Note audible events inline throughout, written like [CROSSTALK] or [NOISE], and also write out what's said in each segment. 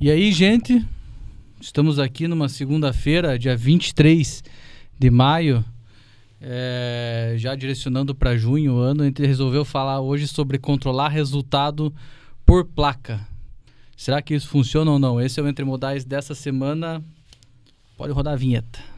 E aí, gente, estamos aqui numa segunda-feira, dia 23 de maio, é, já direcionando para junho, o ano, a gente resolveu falar hoje sobre controlar resultado por placa. Será que isso funciona ou não? Esse é o Entre Modais dessa semana. Pode rodar a vinheta.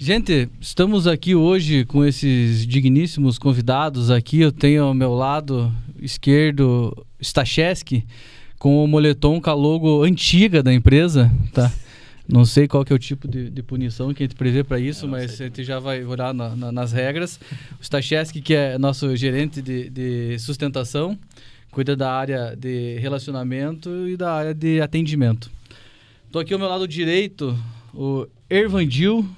Gente, estamos aqui hoje com esses digníssimos convidados aqui. Eu tenho ao meu lado esquerdo Stacheski com o moletom com a logo antiga da empresa, tá? Não sei qual que é o tipo de, de punição que a gente prevê para isso, mas a gente já vai olhar na, na, nas regras. O Stacheski, que é nosso gerente de, de sustentação, cuida da área de relacionamento e da área de atendimento. Estou aqui ao meu lado direito, o Ervandil,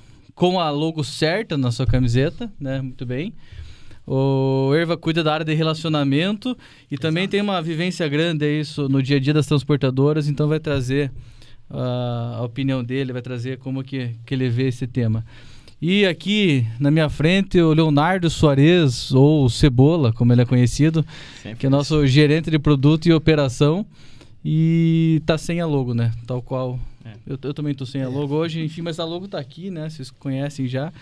com a logo certa na sua camiseta, né? Muito bem. O Erva cuida da área de relacionamento e Exato. também tem uma vivência grande isso no dia a dia das transportadoras, então vai trazer uh, a opinião dele, vai trazer como que, que ele vê esse tema. E aqui na minha frente o Leonardo Soares, ou Cebola, como ele é conhecido, Sempre que é nosso gerente de produto e operação. E tá sem a logo, né? Tal qual é. Eu, eu, também tô sem a logo hoje, enfim, mas a logo tá aqui, né? Vocês conhecem já.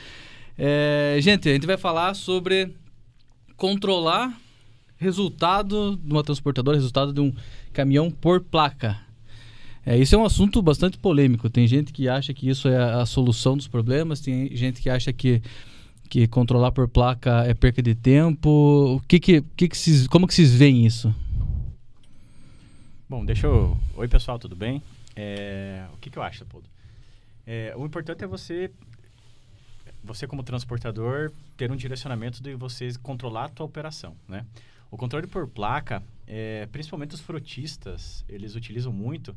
É, gente, a gente vai falar sobre controlar resultado de uma transportadora, resultado de um caminhão por placa. É, isso é um assunto bastante polêmico. Tem gente que acha que isso é a solução dos problemas, tem gente que acha que, que controlar por placa é perca de tempo. O que que, que, que vocês, como que vocês veem isso? Bom, deixa eu... Oi, pessoal, tudo bem? É, o que, que eu acho, Leopoldo? É, o importante é você, você como transportador, ter um direcionamento de você controlar a tua operação, né? O controle por placa, é, principalmente os frotistas, eles utilizam muito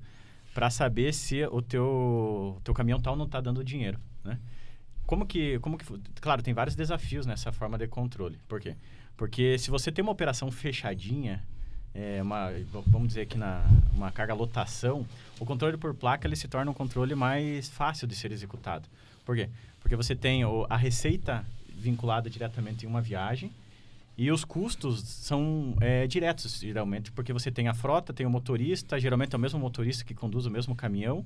para saber se o teu, teu caminhão tal não está dando dinheiro, né? Como que, como que... Claro, tem vários desafios nessa forma de controle. Por quê? Porque se você tem uma operação fechadinha, é, uma, vamos dizer aqui na uma carga lotação, o controle por placa ele se torna um controle mais fácil de ser executado. Por quê? Porque você tem o, a receita vinculada diretamente em uma viagem e os custos são é, diretos, geralmente, porque você tem a frota, tem o motorista, geralmente é o mesmo motorista que conduz o mesmo caminhão.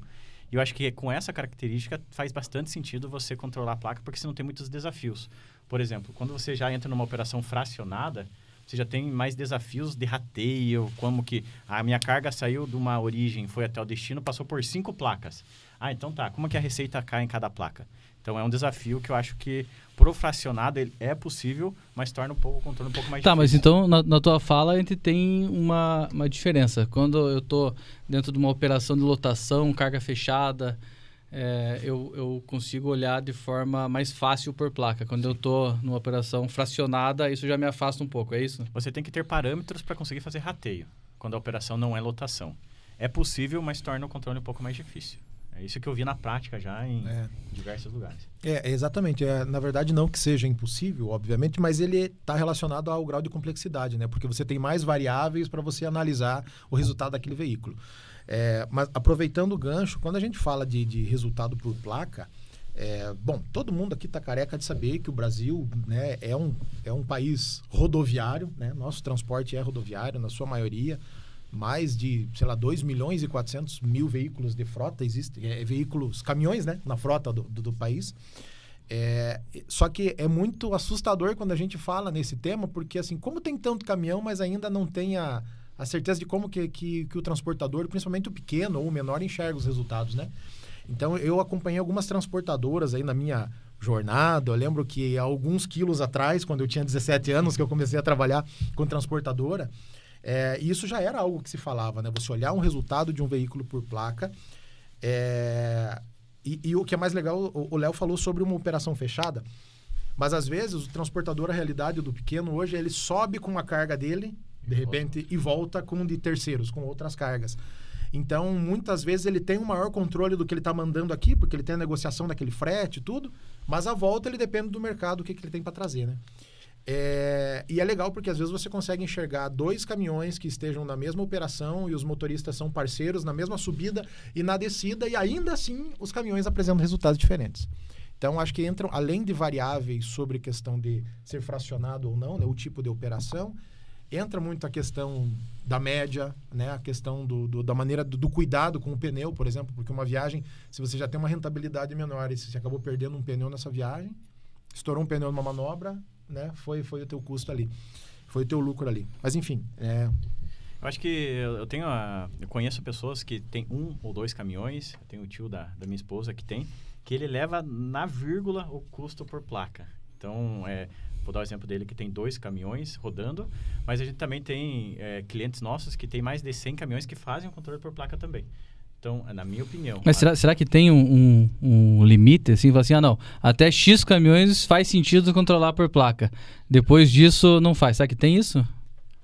E eu acho que com essa característica faz bastante sentido você controlar a placa, porque você não tem muitos desafios. Por exemplo, quando você já entra numa operação fracionada, você já tem mais desafios de rateio, como que a minha carga saiu de uma origem, foi até o destino, passou por cinco placas. Ah, então tá, como que a receita cai em cada placa? Então é um desafio que eu acho que pro fracionado é possível, mas torna um pouco o controle um pouco mais tá, difícil. mas então na, na, tua fala a gente tem uma, uma diferença. Quando eu estou dentro de uma operação de lotação, carga fechada, é, eu, eu consigo olhar de forma mais fácil por placa. Quando Sim. eu estou numa operação fracionada, isso já me afasta um pouco, é isso? Você tem que ter parâmetros para conseguir fazer rateio, quando a operação não é lotação. É possível, mas torna o controle um pouco mais difícil. É isso que eu vi na prática já em é. diversos lugares. É, exatamente. É, na verdade, não que seja impossível, obviamente, mas ele está relacionado ao grau de complexidade, né? Porque você tem mais variáveis para você analisar o resultado daquele veículo. É, mas aproveitando o gancho, quando a gente fala de, de resultado por placa, é, bom, todo mundo aqui está careca de saber que o Brasil né, é, um, é um país rodoviário, né? nosso transporte é rodoviário na sua maioria, mais de, sei lá, 2 milhões e 400 mil veículos de frota existem, é, veículos, caminhões né, na frota do, do, do país. É, só que é muito assustador quando a gente fala nesse tema, porque assim, como tem tanto caminhão, mas ainda não tem a, a certeza de como que, que, que o transportador, principalmente o pequeno ou o menor, enxerga os resultados, né? Então, eu acompanhei algumas transportadoras aí na minha jornada. Eu lembro que há alguns quilos atrás, quando eu tinha 17 anos, que eu comecei a trabalhar com transportadora, é, isso já era algo que se falava, né? Você olhar um resultado de um veículo por placa. É, e, e, o que é mais legal, o Léo falou sobre uma operação fechada. Mas às vezes o transportador, a realidade do pequeno hoje, ele sobe com a carga dele de repente, e volta com de terceiros, com outras cargas. Então, muitas vezes ele tem um maior controle do que ele está mandando aqui, porque ele tem a negociação daquele frete e tudo, mas a volta ele depende do mercado, o que, que ele tem para trazer, né? É, e é legal porque às vezes você consegue enxergar dois caminhões que estejam na mesma operação e os motoristas são parceiros na mesma subida e na descida, e ainda assim os caminhões apresentam resultados diferentes. Então, acho que entram, além de variáveis sobre questão de ser fracionado ou não, né, o tipo de operação, entra muito a questão da média, né, a questão do, do da maneira do, do, cuidado com o pneu, por exemplo, porque uma viagem, se você já tem uma rentabilidade menor e se você acabou perdendo um pneu nessa viagem, estourou um pneu numa manobra, né, foi, foi o teu custo ali, foi o teu lucro ali. Mas enfim, é, eu acho que eu tenho a, eu conheço pessoas que têm um ou dois caminhões. Eu tenho o tio da, da minha esposa que tem que ele leva na vírgula o custo por placa. Então, é, vou dar o exemplo dele que tem dois caminhões rodando, mas a gente também tem é, clientes nossos que tem mais de 100 caminhões que fazem o controle por placa também. Então, é na minha opinião. Mas será, será que tem um, um, um limite? Assim, assim, ah, não, até X caminhões faz sentido controlar por placa. Depois disso, não faz. Será que tem isso?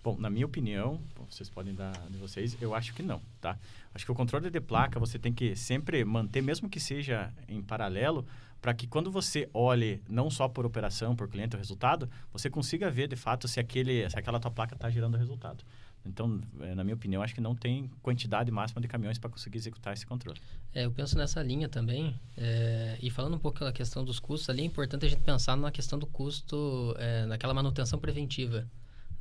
Bom, na minha opinião, vocês podem dar de vocês, eu acho que não, tá? Acho que o controle de placa você tem que sempre manter, mesmo que seja em paralelo, para que quando você olhe não só por operação, por cliente o resultado, você consiga ver de fato se, aquele, se aquela tua placa está gerando resultado. Então, é, na minha opinião, acho que não tem quantidade máxima de caminhões para conseguir executar esse controle. É, eu penso nessa linha também. É, e falando um pouco da questão dos custos, ali é importante a gente pensar na questão do custo, é, naquela manutenção preventiva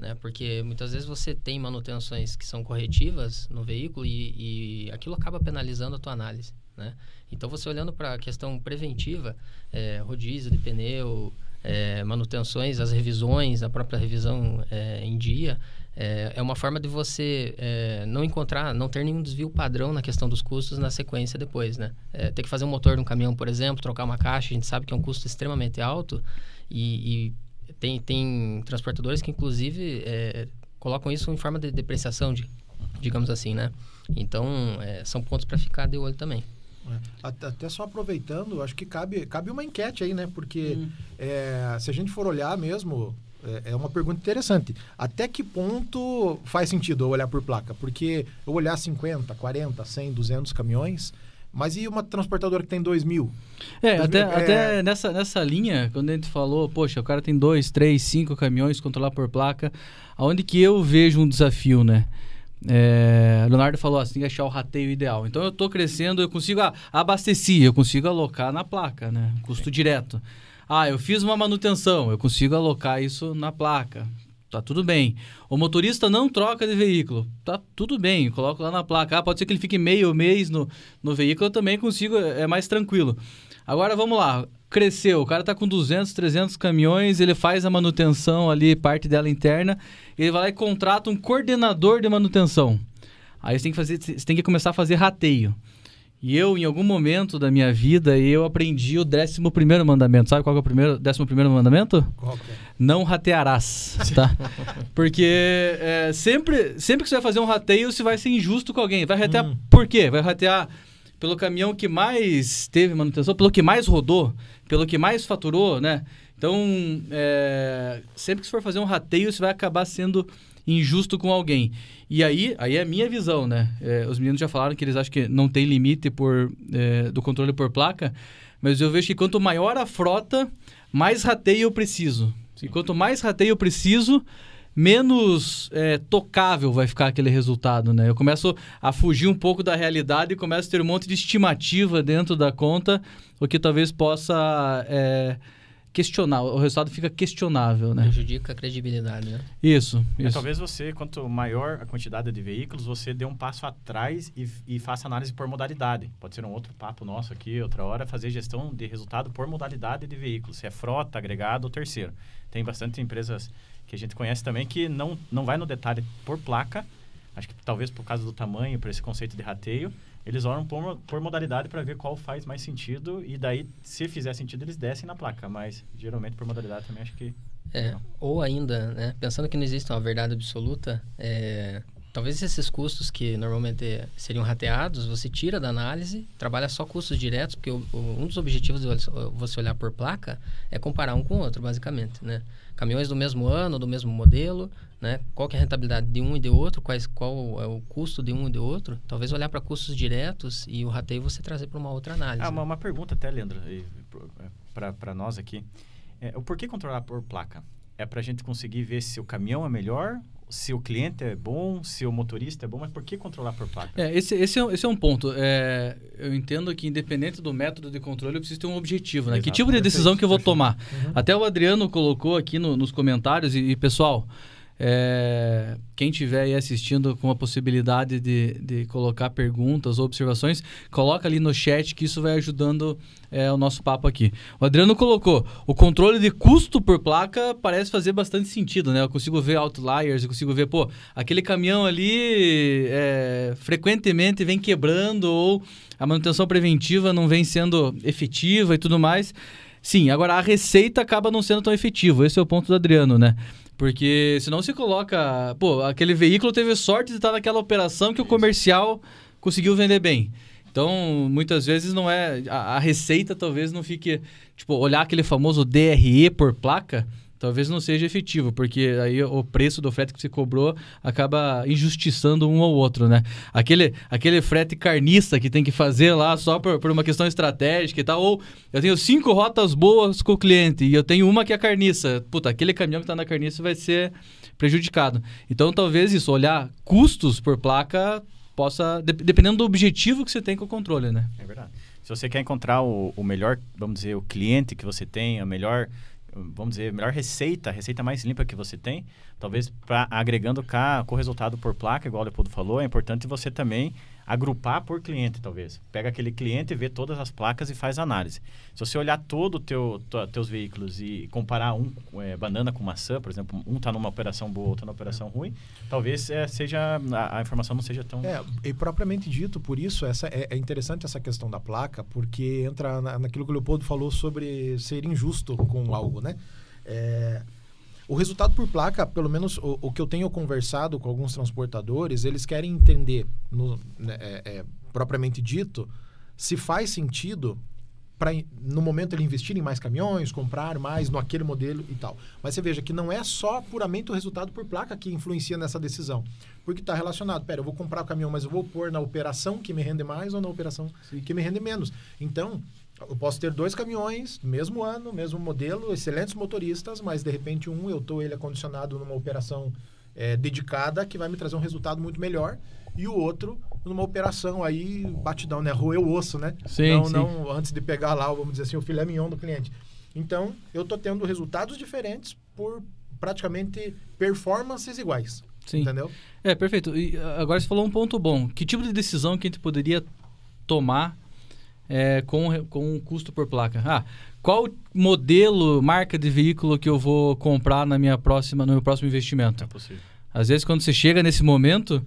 né? Porque muitas vezes você tem manutenções que são corretivas no veículo e, e aquilo acaba penalizando a tua análise, né? Então, você olhando para a questão preventiva, é, rodízio de pneu, é, manutenções, as revisões, a própria revisão é, em dia, é, é, uma forma de você é, não encontrar, não ter nenhum desvio padrão na questão dos custos na sequência depois, né? É, ter que fazer um motor de um caminhão, por exemplo, trocar uma caixa, a gente sabe que é um custo extremamente alto e, e tem, tem transportadores que, inclusive, é, colocam isso em forma de depreciação, de, digamos assim, né? Então, são pontos para ficar de olho também. É. Até só aproveitando, acho que cabe, cabe uma enquete aí, né? Porque hum. é, se a gente for olhar mesmo, é, é, uma pergunta interessante. Até que ponto faz sentido eu olhar por placa? Porque eu olhar 50, 40, 100, 200 caminhões, mas e uma transportadora que tem 2 mil? É, até, mil, é... até nessa, nessa linha, quando a gente falou, poxa, o cara tem dois, três, cinco caminhões, controlar por placa, aonde que eu vejo um desafio, né? É, Leonardo falou assim, tem que achar o rateio ideal. Então eu estou crescendo, eu consigo ah, abastecer, eu consigo alocar na placa, né? Custo Sim. direto. Ah, eu fiz uma manutenção, eu consigo alocar isso na placa tá tudo bem. O motorista não troca de veículo, tá tudo bem, coloco lá na placa. Ah, pode ser que ele fique meio mês no, no veículo, eu também consigo, é mais tranquilo. Agora vamos lá, cresceu, o cara tá com 200, 300 caminhões, ele faz a manutenção ali, parte dela interna, ele vai lá e contrata um coordenador de manutenção. Aí você tem que, fazer, você tem que começar a fazer rateio. E eu, em algum momento da minha vida, eu aprendi o 11 primeiro mandamento. Sabe qual é o primeiro, décimo primeiro mandamento? Qual é? Não ratearás, tá? [LAUGHS] Porque é, sempre, sempre que você vai fazer um rateio, você vai ser injusto com alguém. Vai ratear hum. por quê? Vai ratear pelo caminhão que mais teve manutenção, pelo que mais rodou, pelo que mais faturou, né? Então, é, sempre que você for fazer um rateio, você vai acabar sendo injusto com alguém. E aí, aí é a minha visão, né? É, os meninos já falaram que eles acham que não tem limite por, é, do controle por placa, mas eu vejo que quanto maior a frota, mais rateio eu preciso. E quanto mais rateio eu preciso, menos é, tocável vai ficar aquele resultado, né? Eu começo a fugir um pouco da realidade e começo a ter um monte de estimativa dentro da conta, o que talvez possa é, questionar, o resultado fica questionável, né? Prejudica a credibilidade, né? Isso, é, isso. talvez você, quanto maior a quantidade de veículos, você dê um passo atrás e, e, faça análise por modalidade. Pode ser um outro papo nosso aqui, outra hora, fazer gestão de resultado por modalidade de veículos, se é frota, agregado ou terceiro. Tem bastante empresas que a gente conhece também que não, não vai no detalhe por placa, acho que talvez por causa do tamanho, por esse conceito de rateio, eles olham por, por modalidade para ver qual faz mais sentido e daí, se fizer sentido, eles descem na placa. Mas, geralmente, por modalidade também acho que... É, ou ainda, né, pensando que não existe uma verdade absoluta, é, talvez esses custos que normalmente seriam rateados, você tira da análise, trabalha só custos diretos, porque o, o, um dos objetivos de você olhar por placa é comparar um com o outro, basicamente, né? Caminhões do mesmo ano, do mesmo modelo, né? Qual que é a rentabilidade de um e de outro, quais, qual é o custo de um e de outro. Talvez olhar para custos diretos e o rateio você trazer para uma outra análise. Ah, uma, uma pergunta até, Leandro, para nós aqui. É, o porquê controlar por placa? é para a gente conseguir ver se o caminhão é melhor, se o cliente é bom, se o motorista é bom, mas por que controlar por placa? É, esse, esse, é, esse é um ponto. É, eu entendo que, independente do método de controle, eu preciso ter um objetivo, né? Exato, que tipo de decisão perfeito, que eu vou perfeito. tomar? Uhum. Até o Adriano colocou aqui no- nos comentários, e, e, pessoal, é, quem estiver aí assistindo com a possibilidade de, de colocar perguntas ou observações, coloca ali no chat que isso vai ajudando é, o nosso papo aqui. O Adriano colocou, o controle de custo por placa parece fazer bastante sentido, né? Eu consigo ver outliers, eu consigo ver, pô, aquele caminhão ali é, frequentemente vem quebrando ou a manutenção preventiva não vem sendo efetiva e tudo mais. Sim, agora a receita acaba não sendo tão efetiva. Esse é o ponto do Adriano, né? Porque senão se coloca. Pô, aquele veículo teve sorte de estar naquela operação que o comercial conseguiu vender bem. Então, muitas vezes não é. A, a receita talvez não fique. Tipo, olhar aquele famoso DRE por placa, talvez não seja efetivo, porque aí o preço do frete que você cobrou acaba injustiçando um ou outro, né? Aquele, aquele frete carnista que tem que fazer lá só por, por uma questão estratégica e tal, ou eu tenho cinco rotas boas com o cliente e eu tenho uma que é carniça. Puta, aquele caminhão que está na carniça vai ser prejudicado. Então, talvez isso, olhar custos por placa possa, de- dependendo do objetivo que você tem com o controle, né? É verdade. Se você quer encontrar o, o melhor, vamos dizer, o cliente que você tem, a melhor, vamos dizer, melhor receita, a receita mais limpa que você tem, talvez pra, agregando cá, com o resultado por placa, igual o Leopoldo falou, é importante você também agrupar por cliente, talvez. Pega aquele cliente, vê todas as placas e faz análise. Se você olhar todo o teu, teus veículos e comparar um é, banana com maçã, por exemplo, um está numa operação boa, outro numa operação ruim, talvez é, seja a, a informação não seja tão É, e propriamente dito, por isso, essa é, é interessante essa questão da placa, porque entra na- naquilo que o Leopoldo falou sobre ser injusto com algo, né? É, o resultado por placa, pelo menos o, o que eu tenho conversado com alguns transportadores, eles querem entender, no, né, é, é, propriamente dito, se faz sentido para no momento ele investir em mais caminhões, comprar mais no aquele modelo e tal. Mas você veja que não é só puramente o resultado por placa que influencia nessa decisão, porque está relacionado. Pera, eu vou comprar o caminhão, mas eu vou pôr na operação que me rende mais ou na operação que me rende menos. Então, eu posso ter dois caminhões, mesmo ano, mesmo modelo, excelentes motoristas, mas de repente um eu estou ele acondicionado numa operação é, dedicada que vai me trazer um resultado muito melhor e o outro numa operação aí batidão, né? Roer o osso, né? Sim, não, sim. não antes de pegar lá, vamos dizer assim, o filé mignon do cliente. Então, eu tô tendo resultados diferentes por praticamente performances iguais. Sim. Entendeu? É, perfeito. E agora você falou um ponto bom. Que tipo de decisão que a gente poderia tomar é, com, com um custo por placa? Ah, qual modelo, marca de veículo que eu vou comprar na minha próxima, no meu próximo investimento? é possível. Às vezes, quando você chega nesse momento,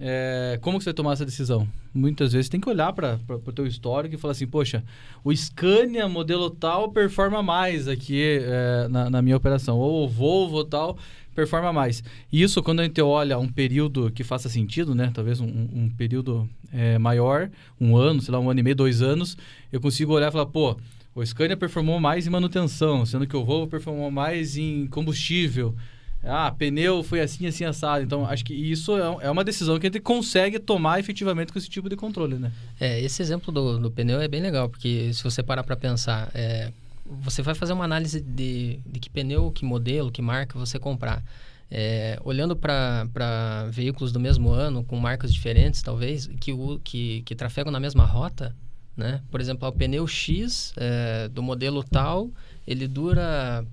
é, como que você vai tomar essa decisão? Muitas vezes tem que olhar para o teu histórico e falar assim, poxa, o Scania modelo tal performa mais aqui é, na, na minha operação, ou o Volvo tal performa mais. E isso, quando a gente olha um período que faça sentido, né? Talvez um, um período é, maior, um ano, sei lá, um ano e meio, dois anos, eu consigo olhar e falar, pô, o Scania performou mais em manutenção, sendo que o Volvo performou mais em combustível. Ah, pneu foi assim, assim, assado. Então, acho que isso é, é uma decisão que a gente consegue tomar efetivamente com esse tipo de controle, né? É, esse exemplo do, do pneu é bem legal, porque se você parar para pensar, é, você vai fazer uma análise de, de que pneu, que modelo, que marca você comprar. É, olhando para veículos do mesmo ano, com marcas diferentes, talvez, que, que, que trafegam na mesma rota, né? Por exemplo, o pneu X é, do modelo tal, ele dura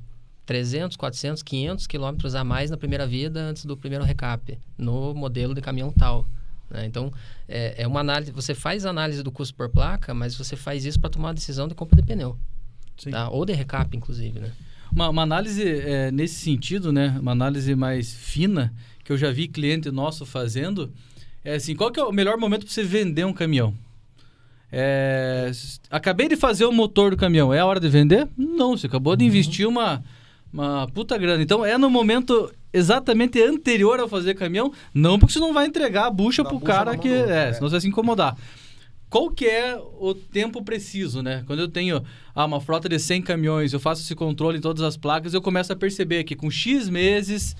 300, 400, 500 quilômetros a mais na primeira vida antes do primeiro recap, no modelo de caminhão tal. né? Então, é, é uma análise. Você faz análise do custo por placa, mas você faz isso para tomar uma decisão de compra de pneu. Tá? Ou de recap, inclusive, né? Uma, uma análise é, nesse sentido, né? Uma análise mais fina, que eu já vi cliente nosso fazendo, é assim, qual que é o melhor momento para você vender um caminhão? É, acabei de fazer o motor do caminhão, é a hora de vender? Não, você acabou de investir uma, uma puta grana. Então, é no momento exatamente anterior ao fazer caminhão, não porque você não vai entregar a bucha Dá pro bucha cara que... é, é. senão você vai se incomodar. Qual que é o tempo preciso, né? Quando eu tenho ah, uma frota de 100 caminhões, eu faço esse controle em todas as placas, eu começo a perceber que com X meses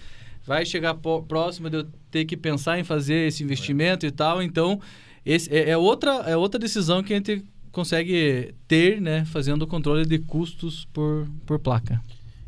vai chegar próximo de eu ter que pensar em fazer esse investimento e tal. Então, esse é, é outra, é outra decisão que a gente consegue ter, né? Fazendo o controle de custos por, por placa.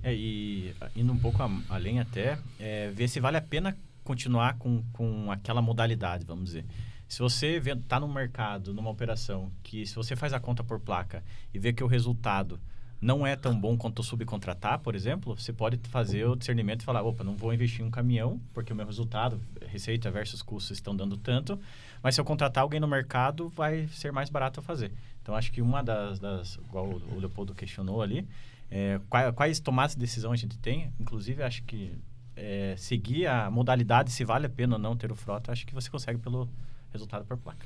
É, e indo um pouco a, além até, é, ver se vale a pena continuar com, com aquela modalidade, vamos dizer. Se você está no mercado, numa operação, que se você faz a conta por placa e vê que o resultado não é tão bom quanto subcontratar, por exemplo, você pode fazer o discernimento e falar, opa, não vou investir em um caminhão, porque o meu resultado, receita versus custos estão dando tanto, mas se eu contratar alguém no mercado, vai ser mais barato eu fazer. Então, acho que uma das, das igual o Leopoldo questionou ali, é, quais, quais tomadas de decisão a gente tem, inclusive, acho que é, seguir a modalidade, se vale a pena ou não ter o frota, acho que você consegue pelo resultado por placa.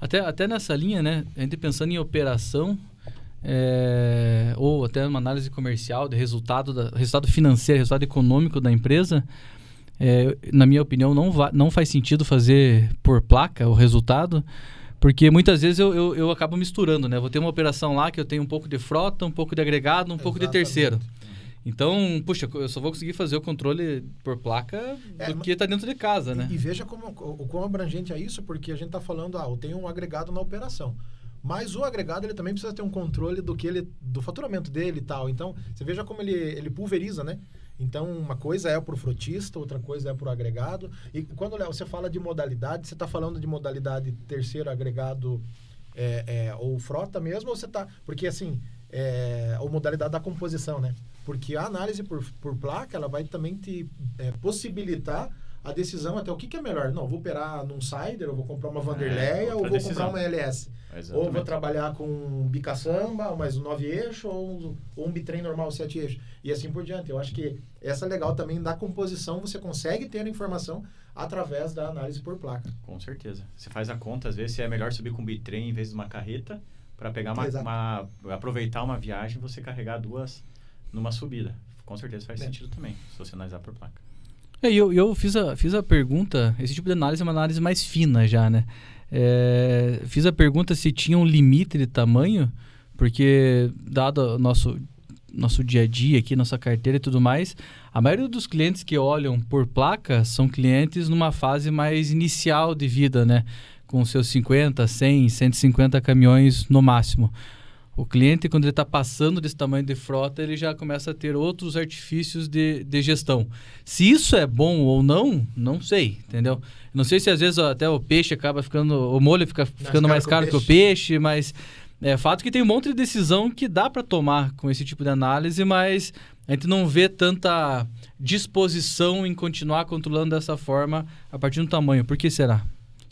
Até, até nessa linha, né, a gente pensando em operação, é, ou até uma análise comercial de resultado, da, resultado financeiro, resultado econômico da empresa, é, na minha opinião, não, va, não faz sentido fazer por placa o resultado, porque muitas vezes eu, eu, eu, acabo misturando, né? Vou ter uma operação lá que eu tenho um pouco de frota, um pouco de agregado, um Exatamente. pouco de terceiro. Então, puxa, eu só vou conseguir fazer o controle por placa é, do que está dentro de casa, e, né? E veja como, o quão abrangente é isso, porque a gente está falando, ah, eu tenho um agregado na operação. Mas o agregado ele também precisa ter um controle do que ele do faturamento dele e tal. Então, você veja como ele, ele pulveriza, né? Então, uma coisa é para o frotista, outra coisa é para o agregado. E quando você fala de modalidade, você está falando de modalidade terceiro agregado é, é, ou frota mesmo, ou você está... Porque, assim, é, ou modalidade da composição, né? Porque a análise por, por placa, ela vai também te é, possibilitar a decisão até o que, que, é melhor. Não, vou operar num Cider, ou vou comprar uma Vanderleia, é, ou vou decisão. comprar uma LS. Exatamente. Ou vou trabalhar com um bicaçamba, mais um 9 eixo, ou um, ou um bitrem normal, 7 eixo. E assim por diante. Eu acho que essa é legal também da composição, você consegue ter a informação através da análise por placa. Com certeza. Você faz a conta, às vezes, se é melhor subir com um bitrem em vez de uma carreta, para pegar uma, uma, aproveitar uma viagem, você carregar duas numa subida. Com certeza faz é. sentido também, se você analisar por placa. É, eu, eu fiz, a, fiz a pergunta, esse tipo de análise é uma análise mais fina já, né? É, fiz a pergunta se tinha um limite de tamanho, porque dado o nosso, nosso dia a dia aqui, nossa carteira e tudo mais, a maioria dos clientes que olham por placa são clientes numa fase mais inicial de vida, né? Com seus 50, 100, 150 caminhões no máximo. O cliente, quando ele está passando desse tamanho de frota, ele já começa a ter outros artifícios de, de gestão. Se isso é bom ou não, não sei, entendeu? Não sei se às vezes até o peixe acaba ficando, o molho fica ficando mais caro, que, o peixe, mas é fato que tem um monte de decisão que dá para tomar com esse tipo de análise, mas a gente não vê tanta disposição em continuar controlando dessa forma a partir do tamanho. Por que será?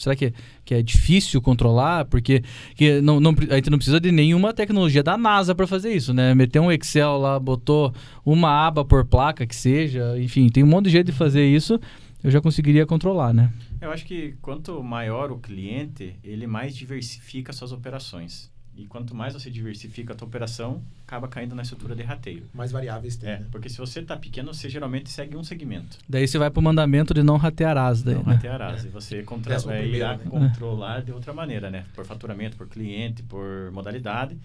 Será que, que é difícil controlar? Porque que não, não, a gente não precisa de nenhuma tecnologia da NASA para fazer isso, né? Meter um Excel lá, botou uma aba por placa que seja, enfim, tem um monte de jeito de fazer isso, eu já conseguiria controlar, né? Eu acho que quanto maior o cliente, ele mais diversifica suas operações. E quanto mais você diversifica a tua operação, acaba caindo na estrutura de rateio. Mais variáveis tem. É, né? porque se você está pequeno, você geralmente segue um segmento. Daí você vai para o mandamento de não ratearás. Daí, não né? ratearás. É. E você contra é, irá né? controlar de outra maneira, né? Por faturamento, por cliente, por modalidade.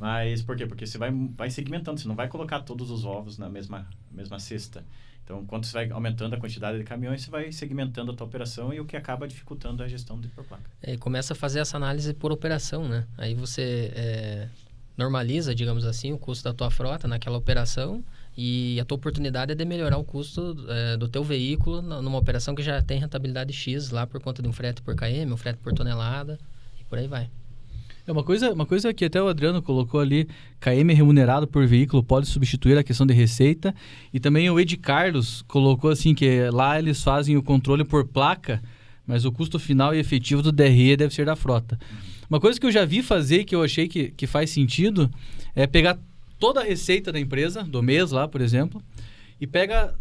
Mas por quê? Porque você vai, vai segmentando, você não vai colocar todos os ovos na mesma, mesma cesta. Então, quando você vai aumentando a quantidade de caminhões, você vai segmentando a tua operação e o que acaba dificultando a gestão de por placa. É, começa a fazer essa análise por operação, né? Aí você é, normaliza, digamos assim, o custo da tua frota naquela operação e a tua oportunidade é de melhorar o custo é, do teu veículo numa operação que já tem rentabilidade X lá por conta de um frete por KM, um frete por tonelada e por aí vai. É uma coisa, uma coisa que até o Adriano colocou ali, KM remunerado por veículo pode substituir a questão de receita. E também o Ed Carlos colocou assim que lá eles fazem o controle por placa, mas o custo final e efetivo do DRE deve ser da frota. Uma coisa que eu já vi fazer que eu achei que, que faz sentido é pegar toda a receita da empresa, do mês lá, por exemplo, e pega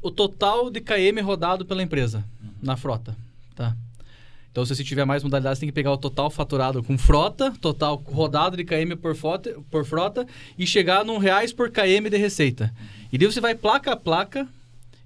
o total de KM rodado pela empresa na frota, tá? Então, se você tiver mais modalidades, tem que pegar o total faturado com frota, total rodado de KM por frota, por frota e chegar num reais por KM de receita. E daí você vai placa a placa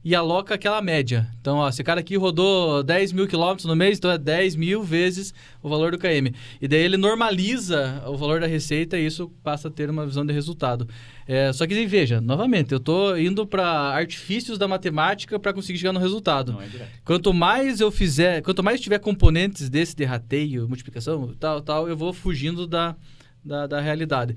e aloca aquela média. Então, ó, esse cara aqui rodou 10 mil quilômetros no mês, então é 10 mil vezes o valor do KM. E daí ele normaliza o valor da receita e isso passa a ter uma visão de resultado. É, só que veja, novamente, eu estou indo para artifícios da matemática para conseguir chegar no resultado. Não é quanto mais eu fizer, quanto mais tiver componentes desse de rateio, multiplicação, tal, tal, eu vou fugindo da, da, da realidade.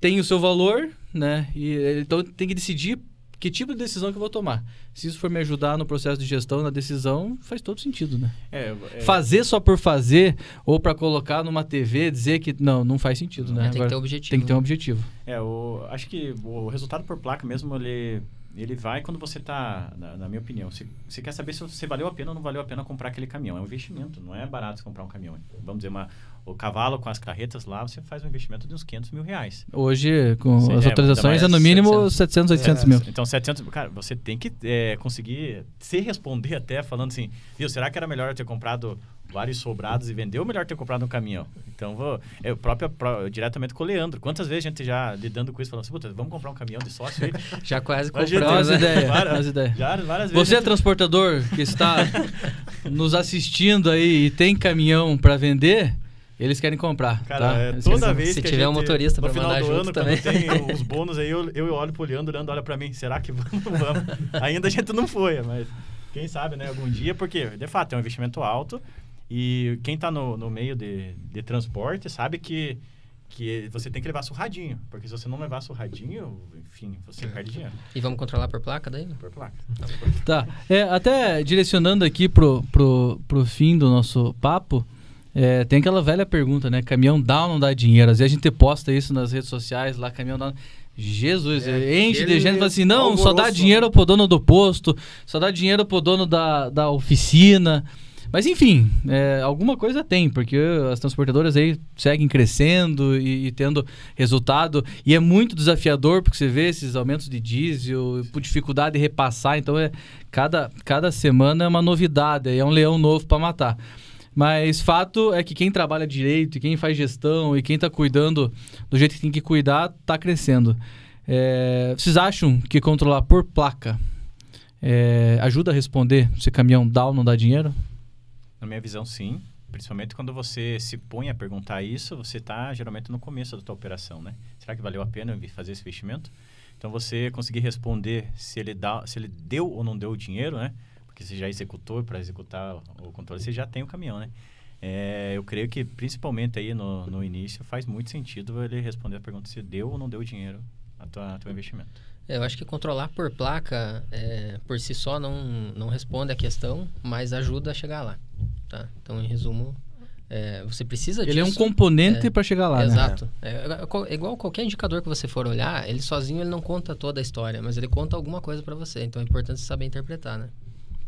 Tem o seu valor, né? E, então tem que decidir que tipo de decisão que eu vou tomar. Se isso for me ajudar no processo de gestão, na decisão, faz todo sentido, né? É, é, Fazer só por fazer ou para colocar numa TV, dizer que não, não faz sentido, né? tem que Agora, ter objetivo. tem que ter um né? objetivo. É, o, acho que o resultado por placa mesmo, ele, ele vai quando você está, na, na minha opinião, você, você quer saber se você valeu a pena ou não valeu a pena comprar aquele caminhão. É um investimento, não é barato você comprar um caminhão. Vamos dizer, uma, o cavalo com as carretas lá, você faz um investimento de uns 500 mil reais. Hoje, com Sim, as é, atualizações, ainda é no mínimo 700. 700, 800 É, mil. Então, 700, cara, você tem que é, conseguir se responder até falando assim, viu, será que era melhor eu ter comprado vários sobrados e vender ou melhor ter comprado um caminhão? Então, vou, eu próprio, pró- diretamente com o Leandro. Quantas vezes a gente já lidando com isso, falando assim, puta, vamos comprar um caminhão de sócio aí? [LAUGHS] Já quase compramos, né? ideias, Várias- ideias. Já, várias vezes. Você é gente- transportador que está [LAUGHS] nos assistindo aí e tem caminhão para vender, eles querem comprar. Cara, tá? é, toda querem- vez Se que a tiver um gente- motorista no pra final mandar junto ano, também. tem [LAUGHS] os bônus aí, eu, eu olho pro Leandro, o Leandro olha pra mim, será que vamos? vamos? Ainda a gente não foi, mas quem sabe, né, algum dia, porque, de fato, é um investimento alto e quem tá no, no meio de, de transporte sabe que, que você tem que levar surradinho, porque se você não levar surradinho, enfim, você perde dinheiro E vamos controlar por placa daí? por placa. Tá. É, até direcionando aqui pro, pro, pro fim do nosso papo, é, tem aquela velha pergunta, né? Caminhão dá ou não dá dinheiro? Às vezes a gente posta isso nas redes sociais, lá, caminhão dá. Jesus, É, enche de gente e fala assim: não, só dá alvoroço. dinheiro pro dono do posto, só dá dinheiro pro dono da, da oficina. Mas enfim, é, alguma coisa tem, porque as transportadoras aí seguem crescendo e, e tendo resultado. E é muito desafiador, porque você vê esses aumentos de diesel, por dificuldade de repassar. Então, é cada, cada semana é uma novidade, é um leão novo para matar. Mas fato é que quem trabalha direito, e quem faz gestão e quem está cuidando do jeito que tem que cuidar, está crescendo. É, vocês acham que controlar por placa é, ajuda a responder se caminhão dá ou não dá dinheiro? Na minha visão, sim. Principalmente quando você se põe a perguntar isso, você está geralmente no começo da tua operação, né? Será que valeu a pena fazer esse investimento? Então, você conseguir responder se ele, dá, se ele deu ou não deu o dinheiro, né? Porque você já executou, para executar o controle, você já tem o caminhão, né? É, eu creio que, principalmente aí no, no início, faz muito sentido ele responder a pergunta se deu ou não deu o dinheiro a tua, a teu investimento. É, Eu acho que controlar por placa, é, por si só, não, não responde a questão, mas ajuda a chegar lá. Tá? Então, em resumo, é, você precisa disso. Ele é um componente É, para chegar lá, né? Exato. É, é qual- é igual qualquer indicador que você for olhar, ele sozinho ele não conta toda a história, mas ele conta alguma coisa para você. Então é importante você saber interpretar, né?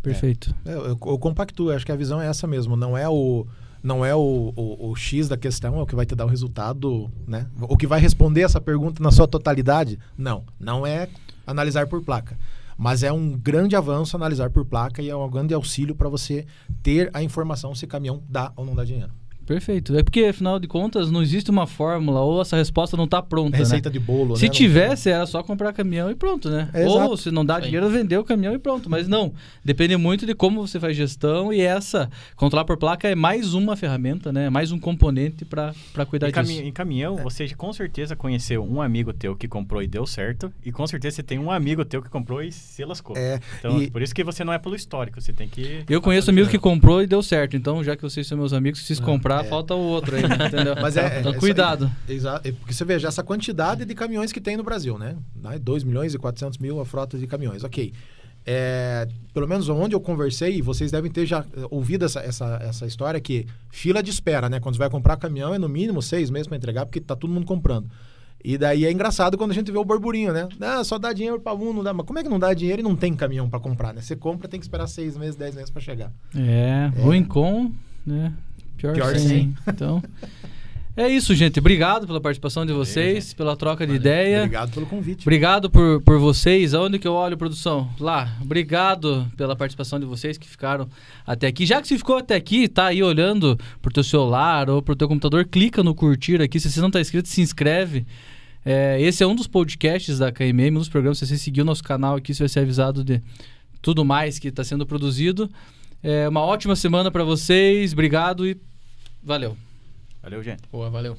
Perfeito. É, eu, eu compactuo, acho que a visão é essa mesmo. Não é o, não é o, o, o X da questão, é o que vai te dar o resultado, né? O que vai responder essa pergunta na sua totalidade? Não, não é analisar por placa. Mas é um grande avanço analisar por placa e é um grande auxílio para você ter a informação se caminhão dá ou não dá dinheiro. Perfeito. É porque, afinal de contas, não existe uma fórmula ou essa resposta não está pronta, É receita né? de bolo, Se né? Tivesse, era só comprar caminhão e pronto, né? É, Ou exato. se não dá dinheiro, vender o caminhão e pronto. Mas não. Depende muito de como você faz gestão e essa, controlar por placa, é mais uma ferramenta, né? Mais um componente para cuidar Em, disso. em caminhão, você com certeza conheceu um amigo teu que comprou e deu certo, e com certeza você tem um amigo teu que comprou e se lascou. É, Então, e- por isso que você não é pelo histórico, você tem que... Eu conheço amigo que comprou e deu certo. Então, já que vocês são meus amigos, se vocês comprar, é. falta o outro aí, né? [LAUGHS] entendeu? Mas é- então, é- cuidado. Exato. É Porque você veja essa quantidade de caminhões que tem no Brasil, né? 2 milhões e 400 mil a frota de caminhões. Ok. É, pelo menos onde eu conversei, vocês devem ter já eh, ouvido essa, essa, essa história que fila de espera, né? Quando você vai comprar caminhão é no mínimo seis meses para entregar, porque tá todo mundo comprando. E daí é engraçado quando a gente vê o burburinho, né? Ah, só dá dinheiro para um, não dá. Mas como é que não dá dinheiro e não tem caminhão para comprar, né? Você compra, tem que esperar seis meses, dez meses para chegar. É, ruim com, né? Pior, Pior sem. sem. [LAUGHS] Então, é isso, gente. Obrigado pela participação de vocês, pela troca de ideia. Obrigado pelo convite. Obrigado por, por vocês. Aonde que eu olho, produção? Lá. Obrigado pela participação de vocês que ficaram até aqui. Já que você ficou até aqui, tá aí olhando pro teu celular ou pro teu computador, clica no curtir aqui. Se você não tá inscrito, se inscreve. É, esse é um dos podcasts da KMM, um dos programas. Se você seguir o nosso canal aqui, você vai ser avisado de tudo mais que está sendo produzido. É, uma ótima semana para vocês. Obrigado e valeu. Valeu, gente. Boa, valeu.